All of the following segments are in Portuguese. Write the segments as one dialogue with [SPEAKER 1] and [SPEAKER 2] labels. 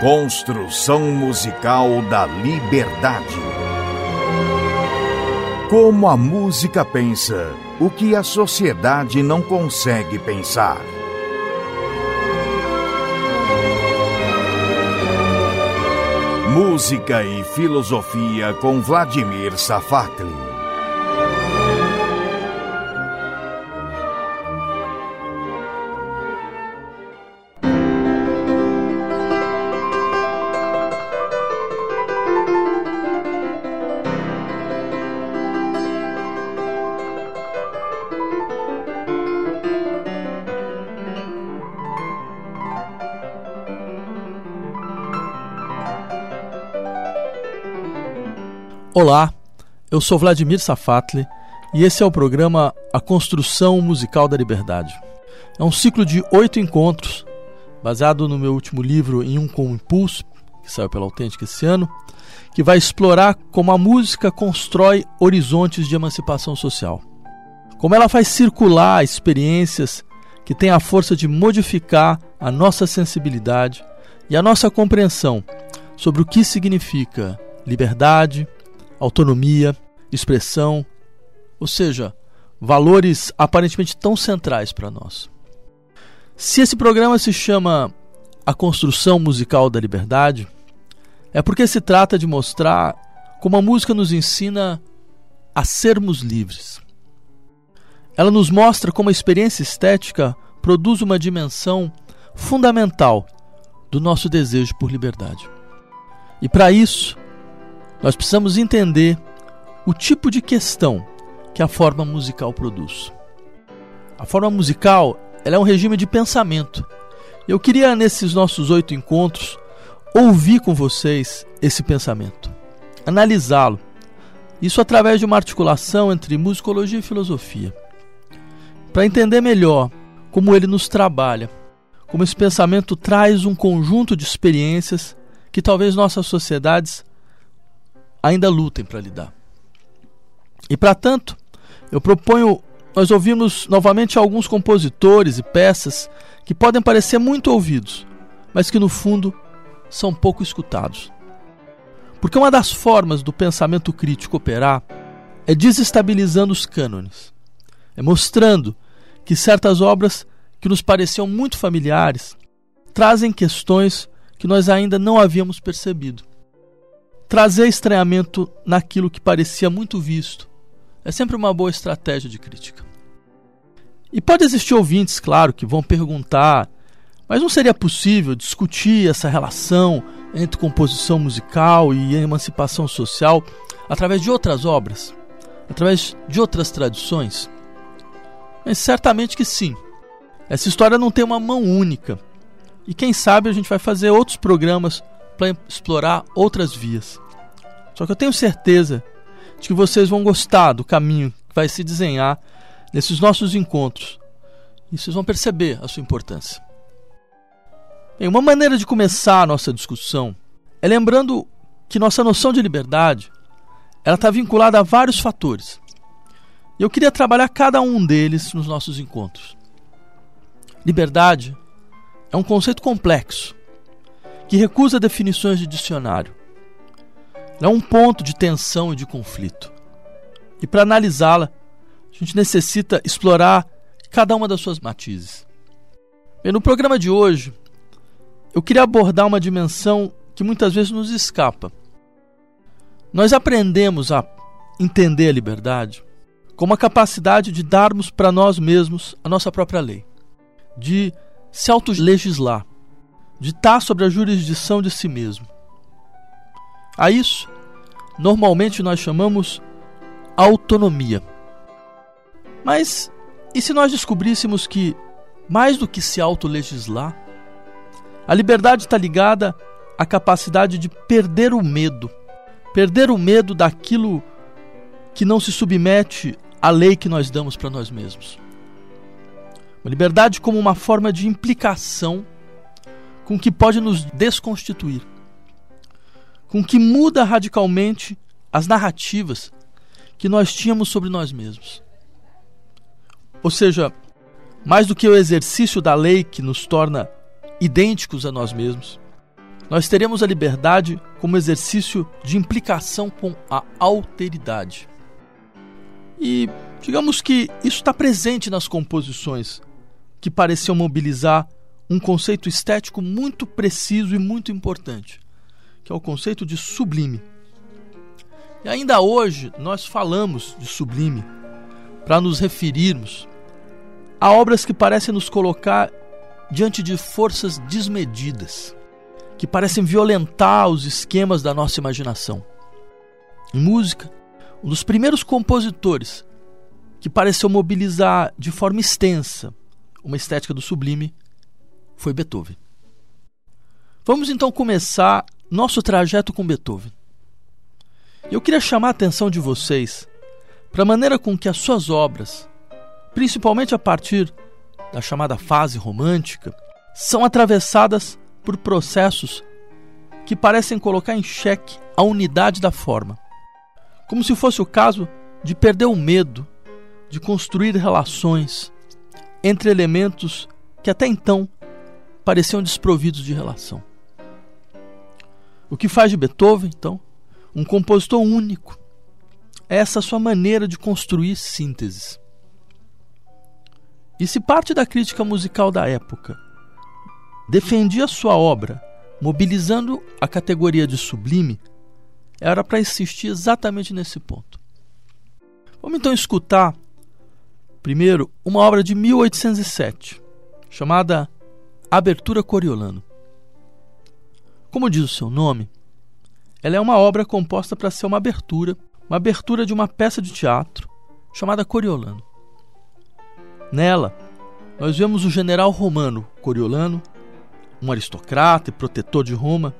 [SPEAKER 1] Construção musical da liberdade. Como a música pensa o que a sociedade não consegue pensar. Música e filosofia com Vladimir Safatli.
[SPEAKER 2] Olá, eu sou Vladimir Safatli e esse é o programa A Construção Musical da Liberdade. É um ciclo de oito encontros, baseado no meu último livro Em Um com Impulso, que saiu pela Autêntica esse ano, que vai explorar como a música constrói horizontes de emancipação social. Como ela faz circular experiências que têm a força de modificar a nossa sensibilidade e a nossa compreensão sobre o que significa liberdade, autonomia, expressão, ou seja, valores aparentemente tão centrais para nós. Se esse programa se chama A Construção Musical da Liberdade, é porque se trata de mostrar como a música nos ensina a sermos livres. Ela nos mostra como a experiência estética produz uma dimensão fundamental do nosso desejo por liberdade. E para isso, nós precisamos entender o tipo de questão que a forma musical produz. A forma musical ela é um regime de pensamento. Eu queria, nesses nossos oito encontros, ouvir com vocês esse pensamento, analisá-lo. Isso através de uma articulação entre musicologia e filosofia. Para entender melhor como ele nos trabalha, como esse pensamento traz um conjunto de experiências que talvez nossas sociedades ainda lutem para lidar. E para tanto, eu proponho nós ouvimos novamente alguns compositores e peças que podem parecer muito ouvidos, mas que no fundo são pouco escutados. Porque uma das formas do pensamento crítico operar é desestabilizando os cânones, é mostrando que certas obras que nos pareciam muito familiares trazem questões que nós ainda não havíamos percebido trazer estranhamento naquilo que parecia muito visto. É sempre uma boa estratégia de crítica. E pode existir ouvintes, claro, que vão perguntar, mas não seria possível discutir essa relação entre composição musical e emancipação social através de outras obras, através de outras tradições? Mas certamente que sim. Essa história não tem uma mão única. E quem sabe a gente vai fazer outros programas para explorar outras vias. Só que eu tenho certeza de que vocês vão gostar do caminho que vai se desenhar nesses nossos encontros. E vocês vão perceber a sua importância. Bem, uma maneira de começar a nossa discussão é lembrando que nossa noção de liberdade ela está vinculada a vários fatores. E eu queria trabalhar cada um deles nos nossos encontros. Liberdade é um conceito complexo que recusa definições de dicionário. É um ponto de tensão e de conflito. E para analisá-la, a gente necessita explorar cada uma das suas matizes. No programa de hoje, eu queria abordar uma dimensão que muitas vezes nos escapa. Nós aprendemos a entender a liberdade como a capacidade de darmos para nós mesmos a nossa própria lei, de se autolegislar, de estar sobre a jurisdição de si mesmo. A isso, normalmente nós chamamos autonomia. Mas e se nós descobríssemos que, mais do que se autolegislar, a liberdade está ligada à capacidade de perder o medo, perder o medo daquilo que não se submete à lei que nós damos para nós mesmos. Uma liberdade como uma forma de implicação com que pode nos desconstituir, com que muda radicalmente as narrativas que nós tínhamos sobre nós mesmos. Ou seja, mais do que o exercício da lei que nos torna idênticos a nós mesmos, nós teremos a liberdade como exercício de implicação com a alteridade. E digamos que isso está presente nas composições, que pareciam mobilizar um conceito estético muito preciso e muito importante, que é o conceito de sublime. E ainda hoje nós falamos de sublime para nos referirmos a obras que parecem nos colocar diante de forças desmedidas, que parecem violentar os esquemas da nossa imaginação. Em música, um dos primeiros compositores que pareceu mobilizar de forma extensa uma estética do sublime foi Beethoven. Vamos então começar nosso trajeto com Beethoven. Eu queria chamar a atenção de vocês para a maneira com que as suas obras, principalmente a partir da chamada fase romântica, são atravessadas por processos que parecem colocar em xeque a unidade da forma. Como se fosse o caso de perder o medo de construir relações entre elementos que até então pareciam desprovidos de relação. O que faz de Beethoven, então, um compositor único, é essa sua maneira de construir sínteses. E se parte da crítica musical da época defendia sua obra mobilizando a categoria de sublime, era para insistir exatamente nesse ponto. Vamos então escutar, primeiro, uma obra de 1807, chamada Abertura Coriolano. Como diz o seu nome, ela é uma obra composta para ser uma abertura, uma abertura de uma peça de teatro chamada Coriolano. Nela, nós vemos o general romano Coriolano, um aristocrata e protetor de Roma,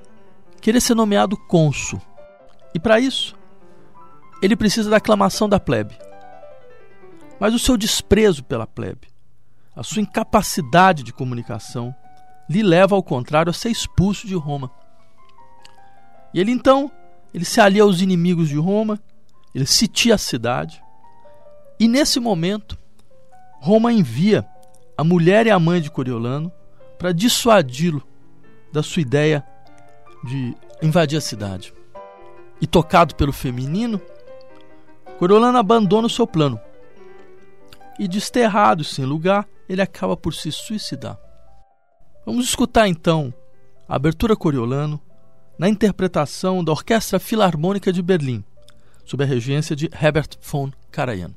[SPEAKER 2] querer ser nomeado cônsul. E para isso, ele precisa da aclamação da plebe. Mas o seu desprezo pela plebe, a sua incapacidade de comunicação lhe leva ao contrário a ser expulso de Roma. E ele então, ele se alia aos inimigos de Roma, ele sitia a cidade. E nesse momento, Roma envia a mulher e a mãe de Coriolano para dissuadi-lo da sua ideia de invadir a cidade. E tocado pelo feminino, Coriolano abandona o seu plano. E desterrado sem lugar, ele acaba por se suicidar. Vamos escutar então a abertura Coriolano na interpretação da Orquestra Filarmônica de Berlim, sob a regência de Herbert von Karajan.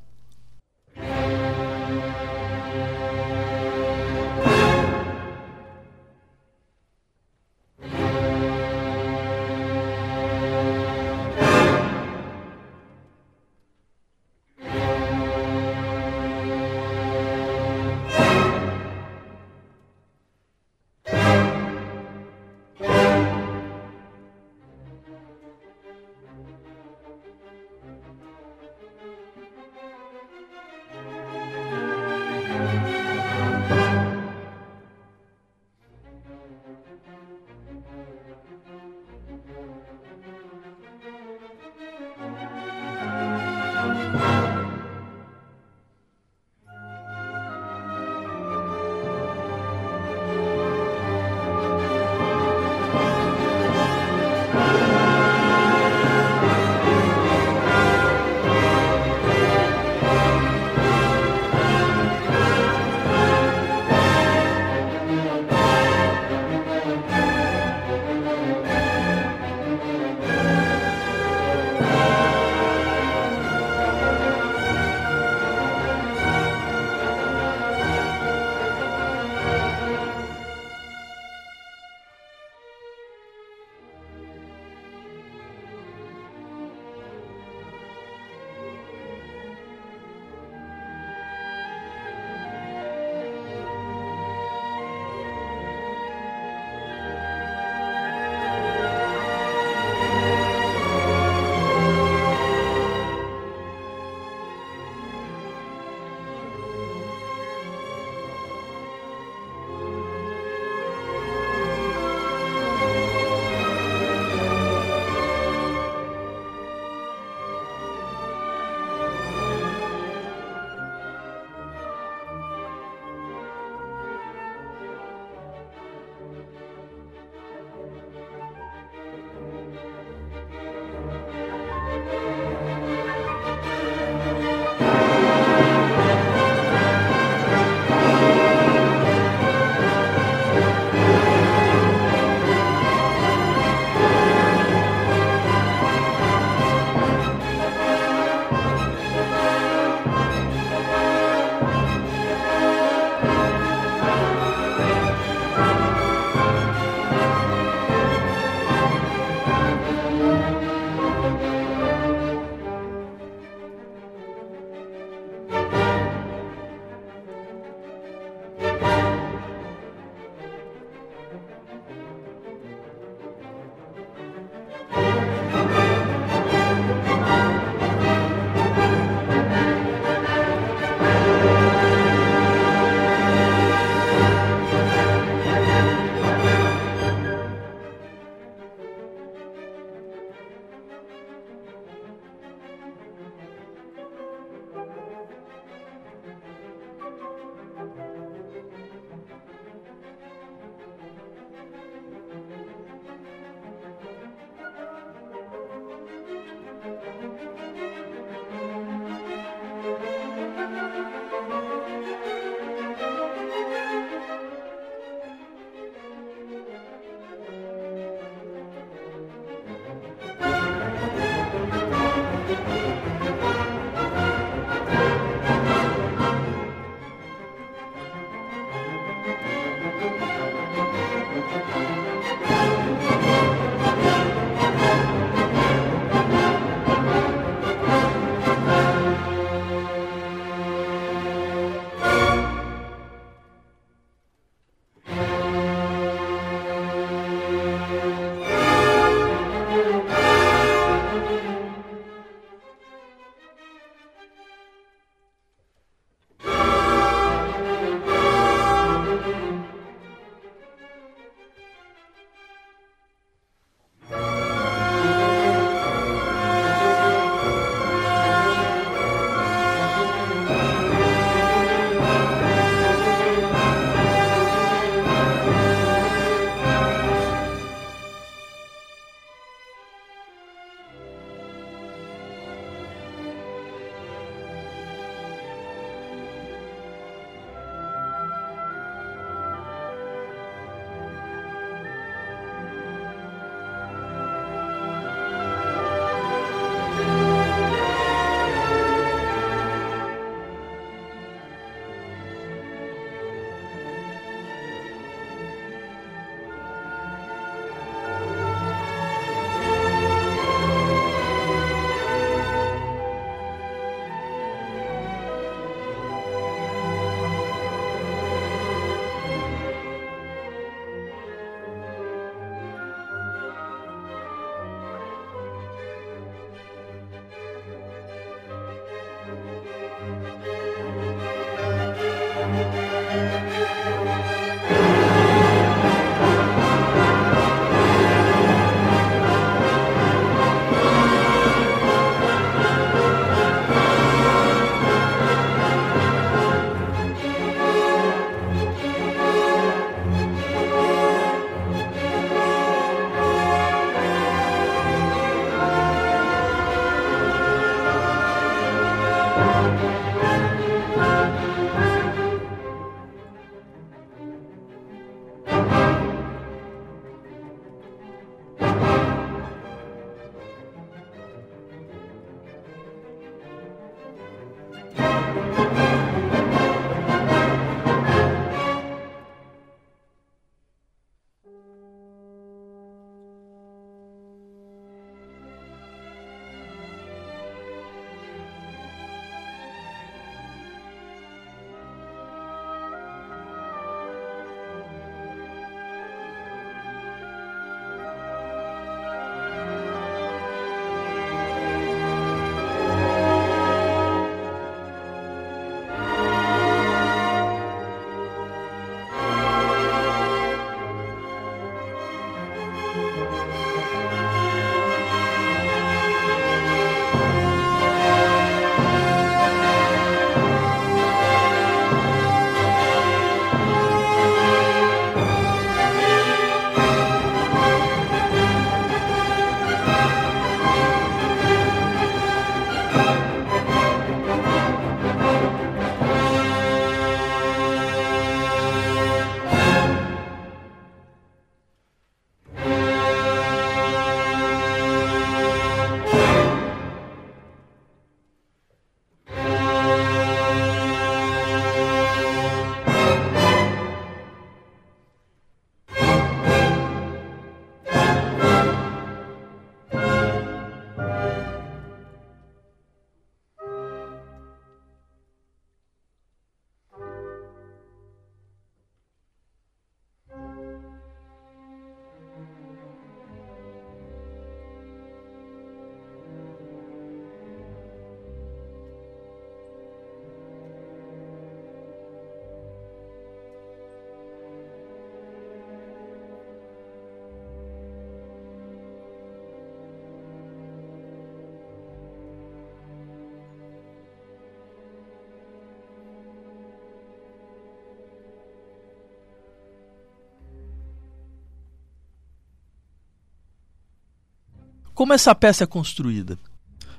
[SPEAKER 2] Como essa peça é construída?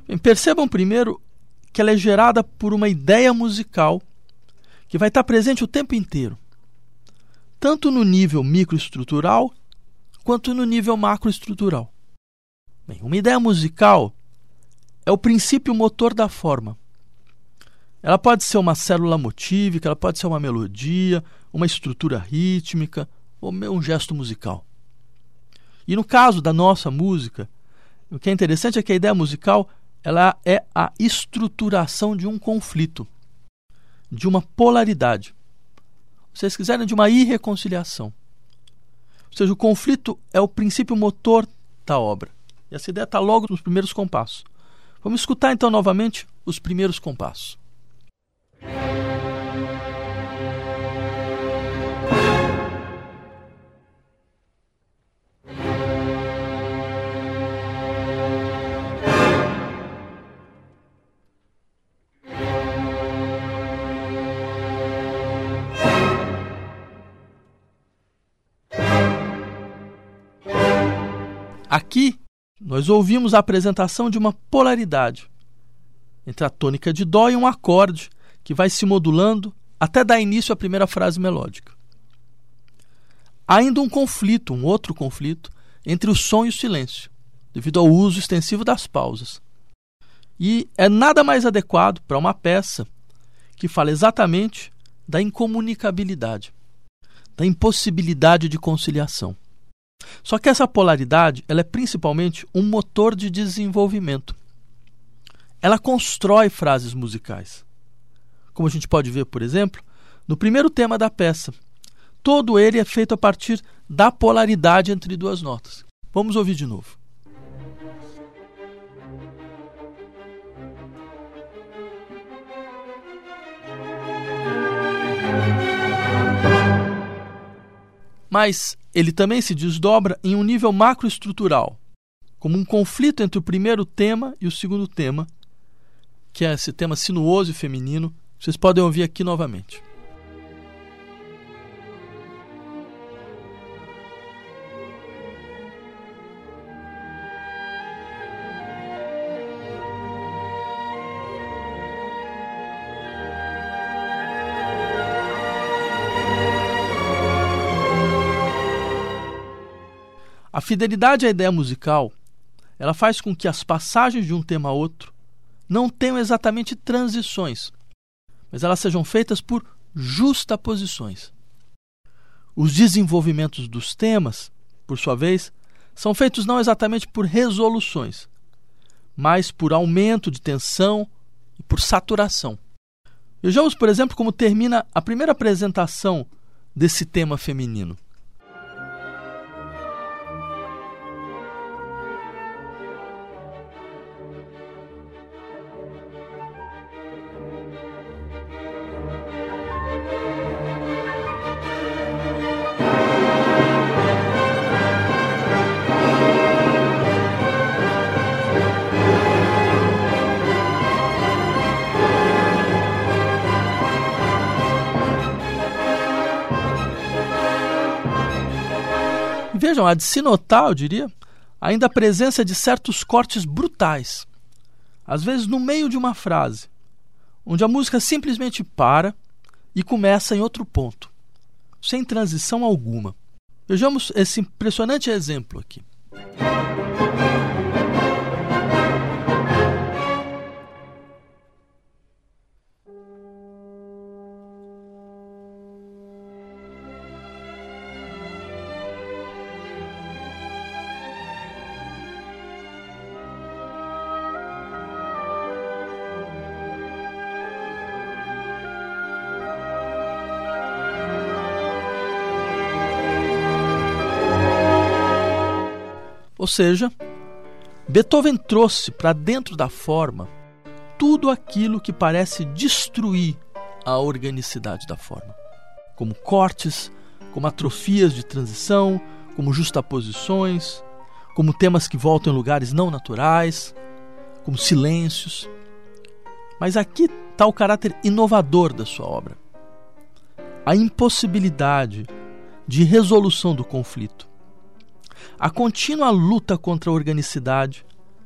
[SPEAKER 2] Bem, percebam primeiro que ela é gerada por uma ideia musical que vai estar presente o tempo inteiro, tanto no nível microestrutural quanto no nível macroestrutural. Bem, uma ideia musical é o princípio motor da forma. Ela pode ser uma célula motívica, ela pode ser uma melodia, uma estrutura rítmica ou um gesto musical. E no caso da nossa música, o que é interessante é que a ideia musical ela é a estruturação de um conflito, de uma polaridade. Vocês quiserem, de uma irreconciliação. Ou seja, o conflito é o princípio motor da obra. E essa ideia está logo nos primeiros compassos. Vamos escutar então novamente os primeiros compassos. Aqui nós ouvimos a apresentação de uma polaridade entre a tônica de Dó e um acorde que vai se modulando até dar início à primeira frase melódica. Há ainda um conflito, um outro conflito, entre o som e o silêncio, devido ao uso extensivo das pausas. E é nada mais adequado para uma peça que fala exatamente da incomunicabilidade, da impossibilidade de conciliação. Só que essa polaridade ela é principalmente um motor de desenvolvimento. Ela constrói frases musicais. Como a gente pode ver, por exemplo, no primeiro tema da peça. Todo ele é feito a partir da polaridade entre duas notas. Vamos ouvir de novo. Mas ele também se desdobra em um nível macroestrutural, como um conflito entre o primeiro tema e o segundo tema, que é esse tema sinuoso e feminino. Vocês podem ouvir aqui novamente. A fidelidade à ideia musical, ela faz com que as passagens de um tema a outro não tenham exatamente transições, mas elas sejam feitas por justaposições. Os desenvolvimentos dos temas, por sua vez, são feitos não exatamente por resoluções, mas por aumento de tensão e por saturação. Vejamos, por exemplo, como termina a primeira apresentação desse tema feminino. Há de se notar, eu diria, ainda a presença de certos cortes brutais, às vezes no meio de uma frase, onde a música simplesmente para e começa em outro ponto, sem transição alguma. Vejamos esse impressionante exemplo aqui. Ou seja, Beethoven trouxe para dentro da forma tudo aquilo que parece destruir a organicidade da forma, como cortes, como atrofias de transição, como justaposições, como temas que voltam em lugares não naturais, como silêncios. Mas aqui está o caráter inovador da sua obra. A impossibilidade de resolução do conflito a contínua luta contra a organicidade,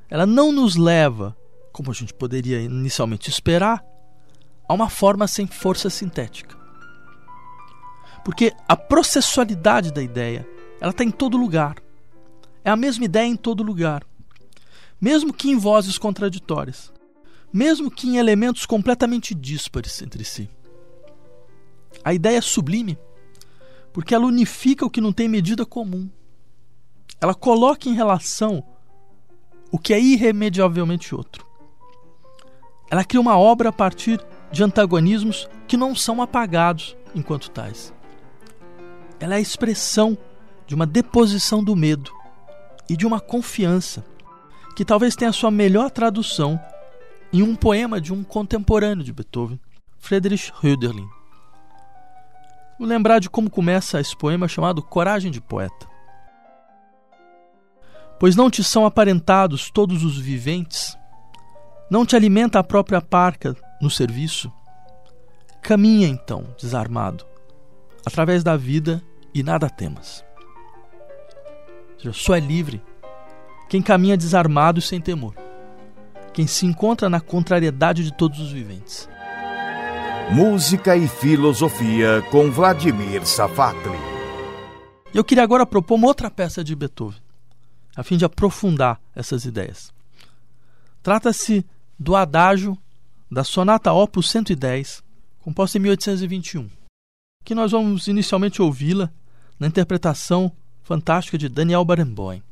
[SPEAKER 2] ela não nos leva, como a gente poderia inicialmente esperar, a uma forma sem força sintética. Porque a processualidade da ideia, ela está em todo lugar. É a mesma ideia em todo lugar. Mesmo que em vozes contraditórias. Mesmo que em elementos completamente díspares entre si. A ideia é sublime porque ela unifica o que não tem medida comum. Ela coloca em relação o que é irremediavelmente outro. Ela cria uma obra a partir de antagonismos que não são apagados enquanto tais. Ela é a expressão de uma deposição do medo e de uma confiança que talvez tenha sua melhor tradução em um poema de um contemporâneo de Beethoven, Friedrich Hölderlin. Vou lembrar de como começa esse poema chamado Coragem de Poeta. Pois não te são aparentados todos os viventes, não te alimenta a própria parca no serviço. Caminha então, desarmado, através da vida e nada temas. Seja, só é livre quem caminha desarmado e sem temor, quem se encontra na contrariedade de todos os viventes.
[SPEAKER 1] Música e Filosofia com Vladimir Safatli.
[SPEAKER 2] Eu queria agora propor uma outra peça de Beethoven, a fim de aprofundar essas ideias. Trata-se do adágio da Sonata Opus 110, composta em 1821, que nós vamos inicialmente ouvi-la na interpretação fantástica de Daniel Barenboim.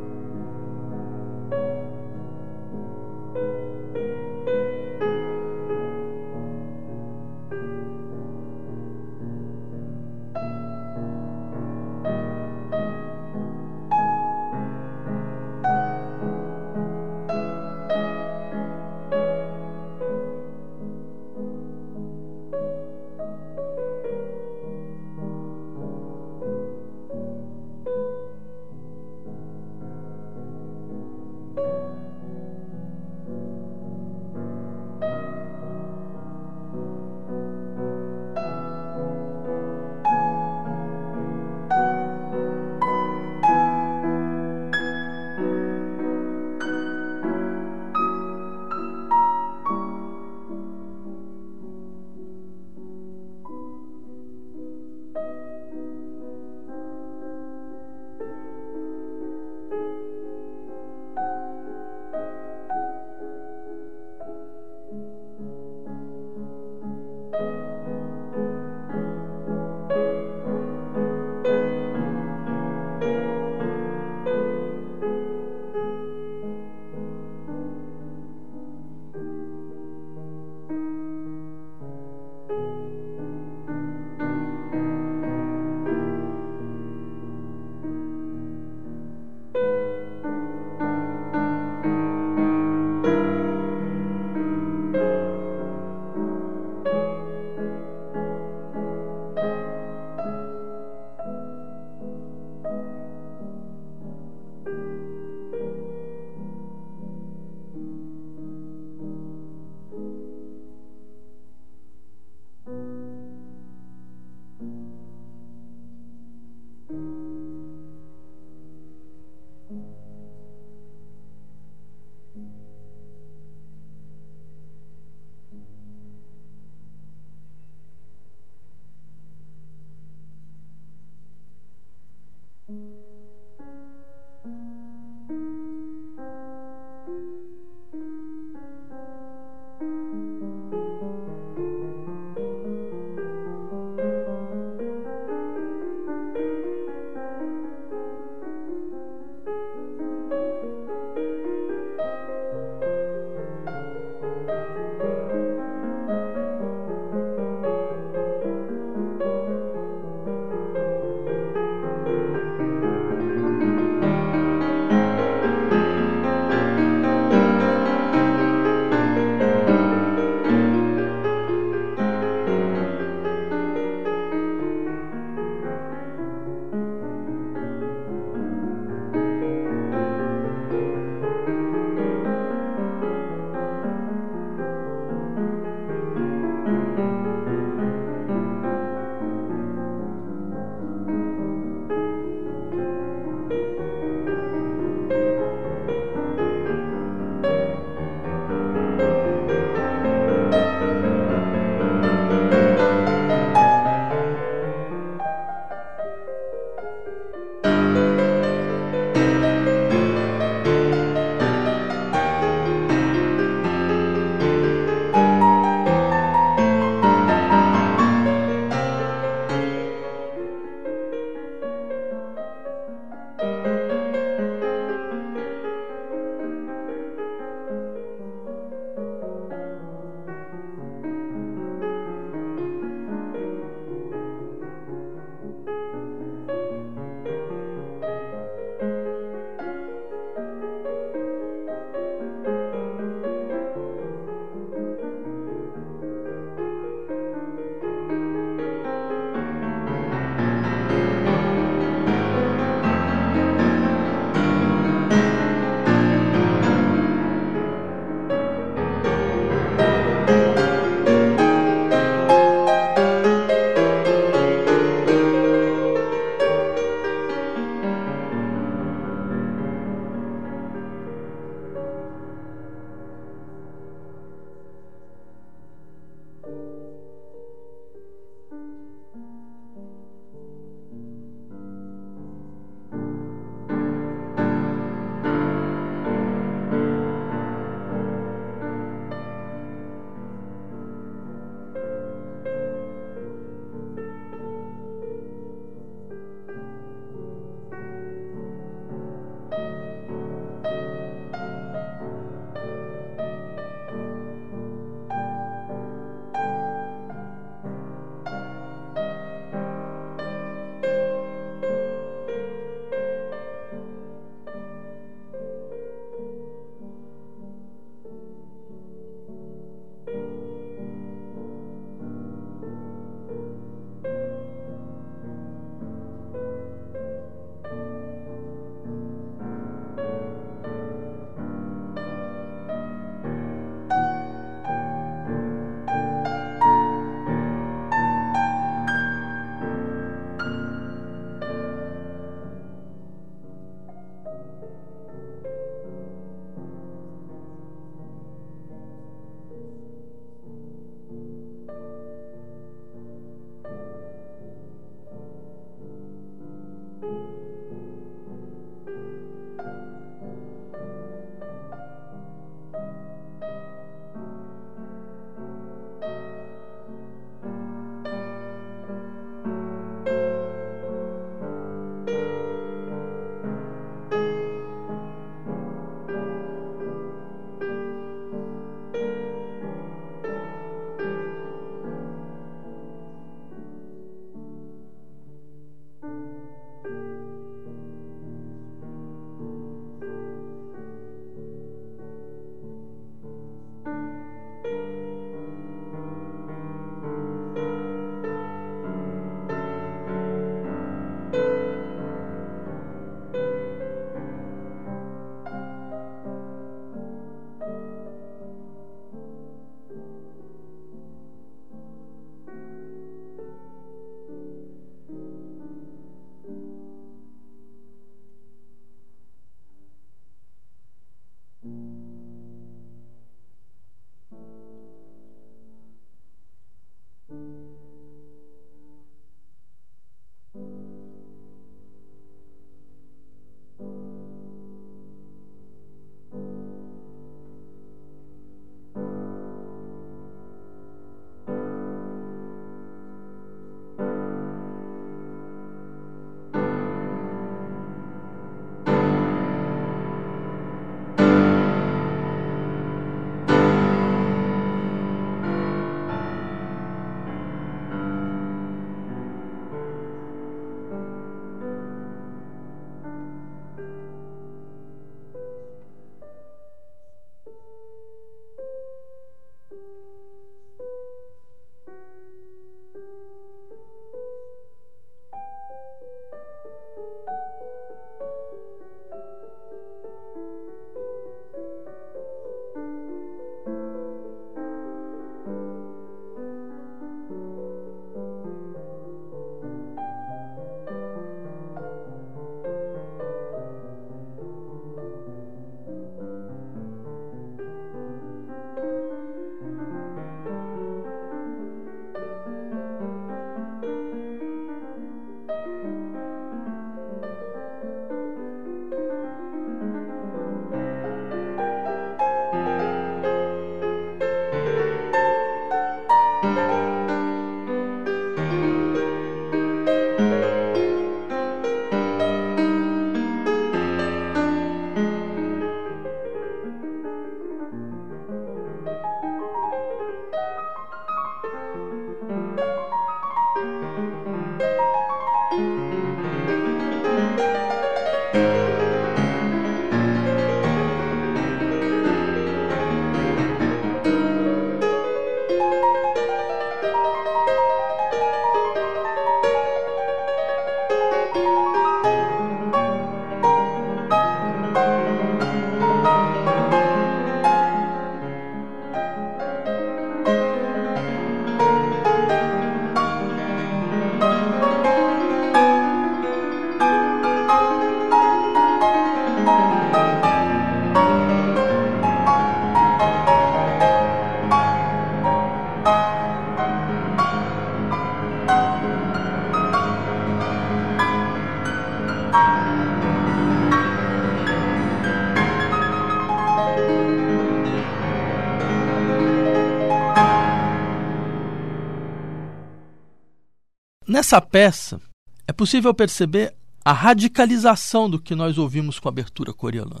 [SPEAKER 2] Nessa peça, é possível perceber a radicalização do que nós ouvimos com a abertura coreana.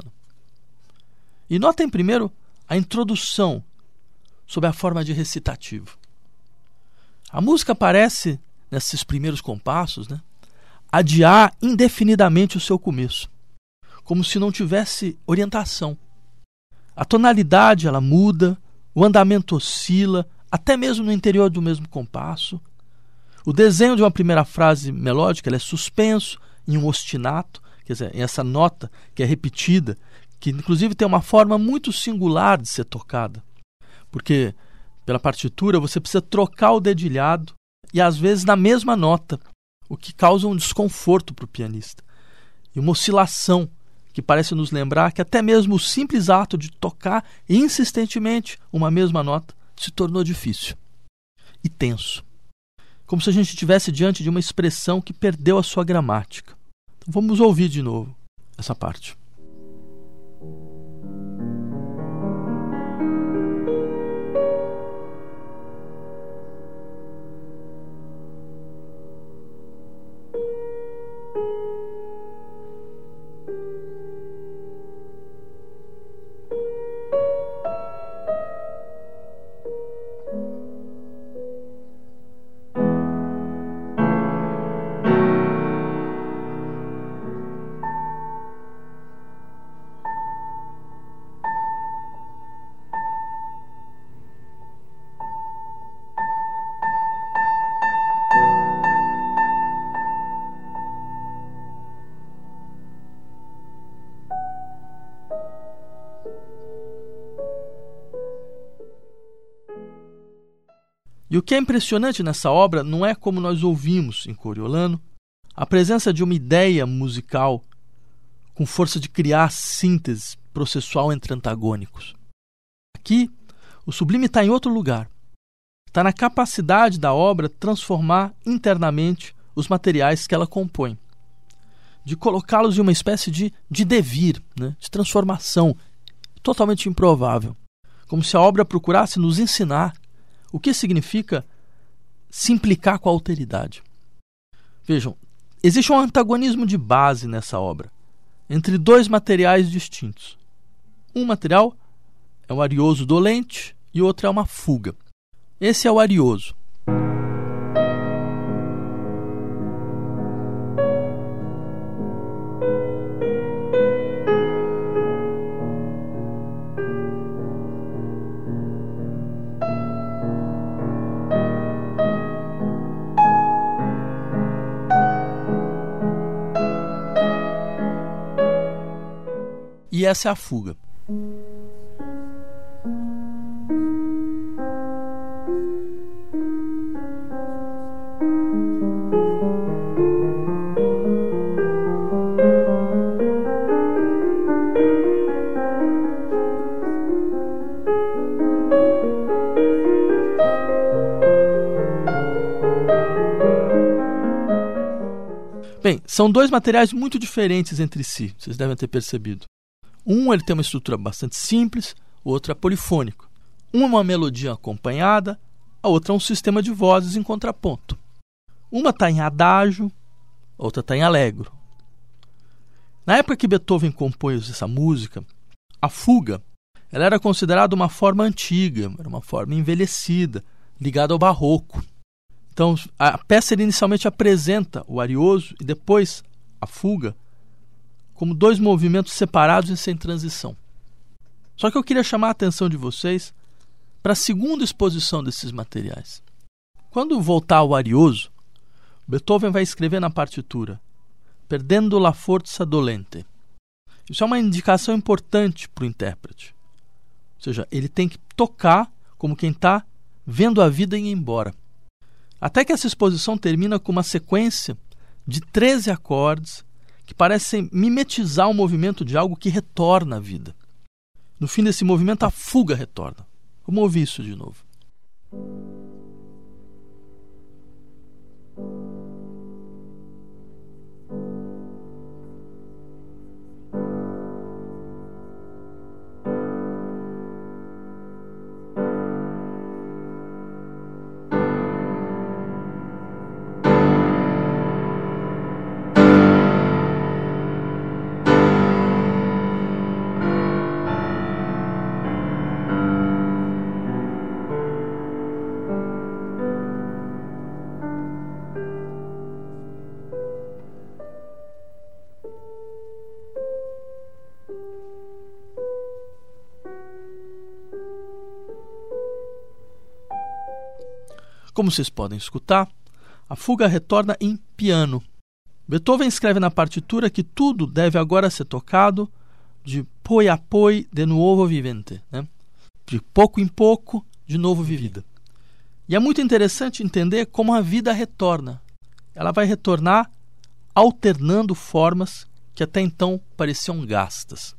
[SPEAKER 2] E notem primeiro a introdução sob a forma de recitativo. A música parece, nesses primeiros compassos, né, adiar indefinidamente o seu começo, como se não tivesse orientação. A tonalidade ela muda, o andamento oscila, até mesmo no interior do mesmo compasso, o desenho de uma primeira frase melódica é suspenso em um ostinato, quer dizer, em essa nota que é repetida, que inclusive tem uma forma muito singular de ser tocada. Porque pela partitura você precisa trocar o dedilhado e às vezes na mesma nota, o que causa um desconforto para o pianista. E uma oscilação que parece nos lembrar que até mesmo o simples ato de tocar insistentemente uma mesma nota se tornou difícil e tenso como se a gente estivesse diante de uma expressão que perdeu a sua gramática. Então, vamos ouvir de novo essa parte. Que é impressionante nessa obra não é como nós ouvimos em Coriolano, a presença de uma ideia musical com força de criar síntese processual entre antagônicos. Aqui, o sublime está em outro lugar. Está na capacidade da obra transformar internamente os materiais que ela compõe, de colocá-los em uma espécie de, de devir, né? de transformação, totalmente improvável. Como se a obra procurasse nos ensinar o que significa se implicar com a alteridade. Vejam, existe um antagonismo de base nessa obra entre dois materiais distintos. Um material é um arioso dolente e o outro é uma fuga. Esse é o arioso. Essa é a fuga. Bem, são dois materiais muito diferentes entre si, vocês devem ter percebido. Um ele tem uma estrutura bastante simples, o outro é polifônico. Um é uma melodia acompanhada, a outra é um sistema de vozes em contraponto. Uma está em adágio, a outra está em allegro. Na época que Beethoven compôs essa música, a fuga ela era considerada uma forma antiga, era uma forma envelhecida, ligada ao barroco. Então, a peça inicialmente apresenta o arioso e depois a fuga como dois movimentos separados e sem transição. Só que eu queria chamar a atenção de vocês para a segunda exposição desses materiais. Quando voltar ao arioso, Beethoven vai escrever na partitura Perdendo la forza dolente. Isso é uma indicação importante para o intérprete. Ou seja, ele tem que tocar como quem está vendo a vida ir embora. Até que essa exposição termina com uma sequência de 13 acordes que parecem mimetizar o movimento de algo que retorna à vida. No fim desse movimento, a fuga retorna. Vamos ouvir isso de novo. Como vocês podem escutar, a fuga retorna em piano. Beethoven escreve na partitura que tudo deve agora ser tocado de poi a poi de nuovo vivente, né? de pouco em pouco, de novo vivida. E é muito interessante entender como a vida retorna. Ela vai retornar alternando formas que até então pareciam gastas.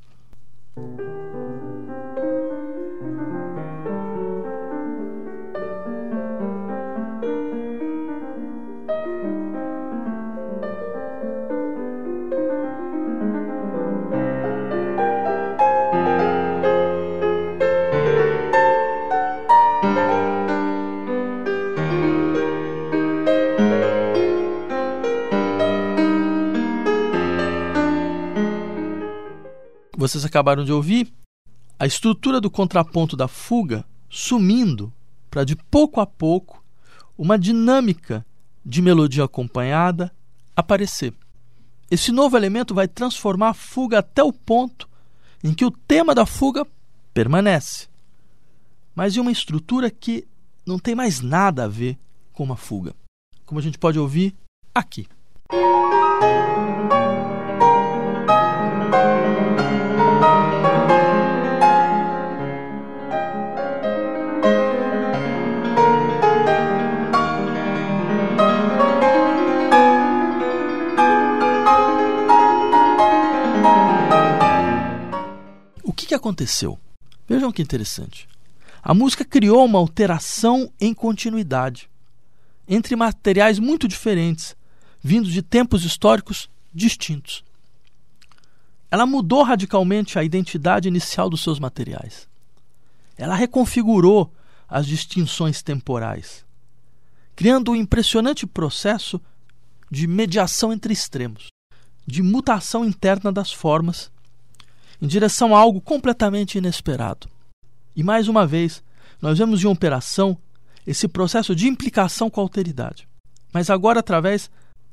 [SPEAKER 2] Vocês acabaram de ouvir, a estrutura do contraponto da fuga sumindo para de pouco a pouco uma dinâmica de melodia acompanhada aparecer. Esse novo elemento vai transformar a fuga até o ponto em que o tema da fuga permanece, mas em uma estrutura que não tem mais nada a ver com uma fuga, como a gente pode ouvir aqui. Aconteceu? Vejam que interessante. A música criou uma alteração em continuidade entre materiais muito diferentes, vindos de tempos históricos distintos. Ela mudou radicalmente a identidade inicial dos seus materiais. Ela reconfigurou as distinções temporais, criando um impressionante processo de mediação entre extremos, de mutação interna das formas, em direção a algo completamente inesperado. E mais uma vez, nós vemos em operação esse processo de implicação com a alteridade, mas agora através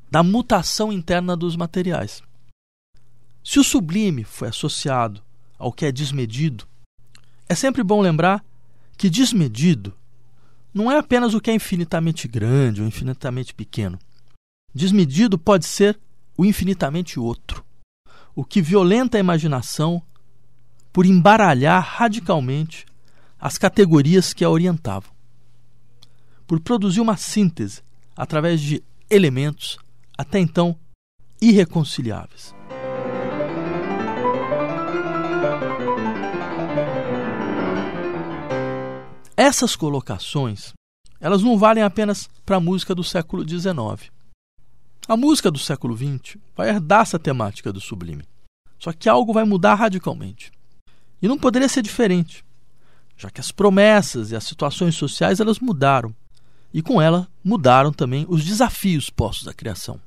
[SPEAKER 2] da mutação interna dos materiais. Se o sublime foi associado ao que é desmedido, é sempre bom lembrar que desmedido não é apenas o que é infinitamente grande ou infinitamente pequeno. Desmedido pode ser o infinitamente outro, o que violenta a imaginação por embaralhar radicalmente as categorias que a orientavam, por produzir uma síntese através de elementos até então irreconciliáveis. Essas colocações, elas não valem apenas para a música do século XIX. A música do século XX vai herdar essa temática do sublime. Só que algo vai mudar radicalmente. E não poderia ser diferente, já que as promessas e as situações sociais elas mudaram. E com ela mudaram também os desafios postos à criação.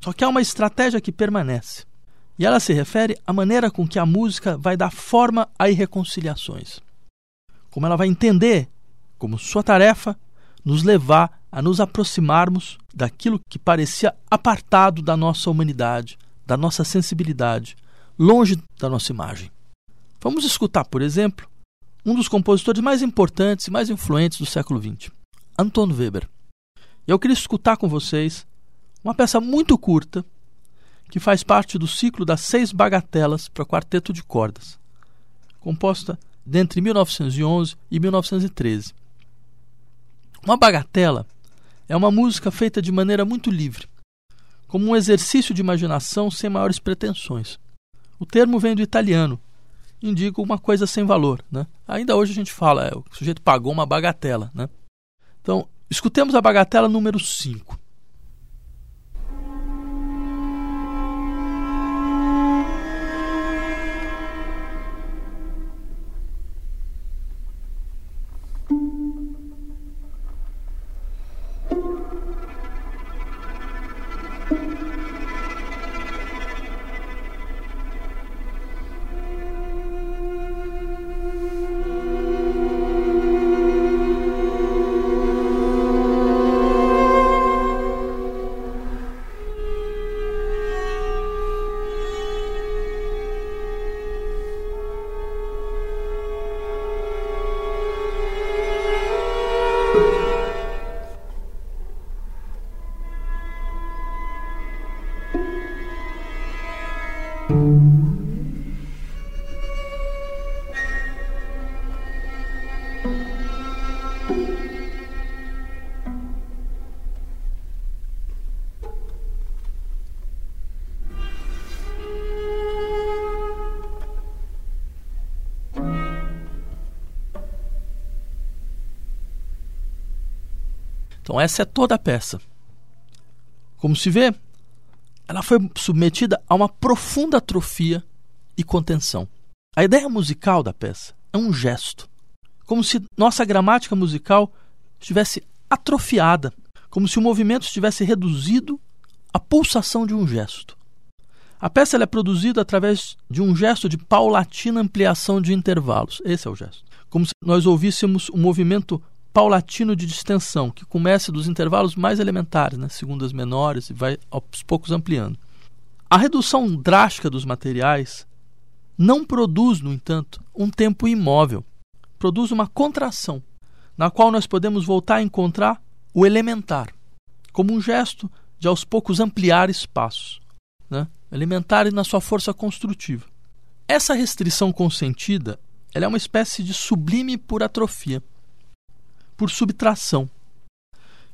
[SPEAKER 2] Só que há uma estratégia que permanece. E ela se refere à maneira com que a música vai dar forma a irreconciliações como ela vai entender como sua tarefa nos levar a nos aproximarmos daquilo que parecia apartado da nossa humanidade, da nossa sensibilidade, longe da nossa imagem. Vamos escutar, por exemplo, um dos compositores mais importantes e mais influentes do século XX, Anton Weber. Eu queria escutar com vocês uma peça muito curta que faz parte do ciclo das seis bagatelas para quarteto de cordas, composta dentre 1911 e 1913. Uma bagatela é uma música feita de maneira muito livre, como um exercício de imaginação sem maiores pretensões. O termo vem do italiano, indica uma coisa sem valor. Né? Ainda hoje a gente fala, é, o sujeito pagou uma bagatela. Né? Então, escutemos a bagatela número 5. Então, essa é toda a peça. Como se vê, ela foi submetida a uma profunda atrofia e contenção. A ideia musical da peça é um gesto, como se nossa gramática musical estivesse atrofiada, como se o movimento estivesse reduzido à pulsação de um gesto. A peça é produzida através de um gesto de paulatina ampliação de intervalos. Esse é o gesto. Como se nós ouvíssemos um movimento paulatino de distensão, que começa dos intervalos mais elementares, né, segundas menores, e vai aos poucos ampliando. A redução drástica dos materiais não produz, no entanto, um tempo imóvel. Produz uma contração, na qual nós podemos voltar a encontrar o elementar, como um gesto de aos poucos ampliar espaços, né? elementar na sua força construtiva. Essa restrição consentida ela é uma espécie de sublime por atrofia por subtração,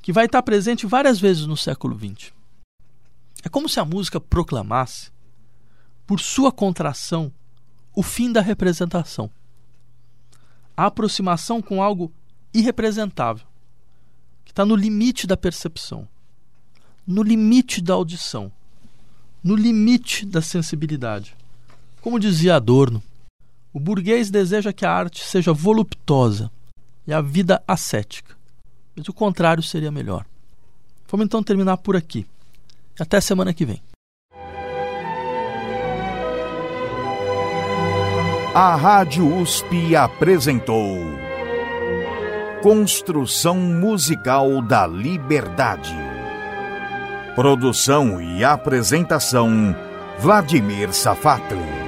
[SPEAKER 2] que vai estar presente várias vezes no século XX. É como se a música proclamasse, por sua contração, o fim da representação. A aproximação com algo irrepresentável, que está no limite da percepção, no limite da audição, no limite da sensibilidade. Como dizia Adorno, o burguês deseja que a arte seja voluptuosa e a vida ascética, mas o contrário seria melhor. Vamos então terminar por aqui. Até semana que vem.
[SPEAKER 1] A Rádio USP apresentou Construção Musical da Liberdade. Produção e apresentação Vladimir Safatli.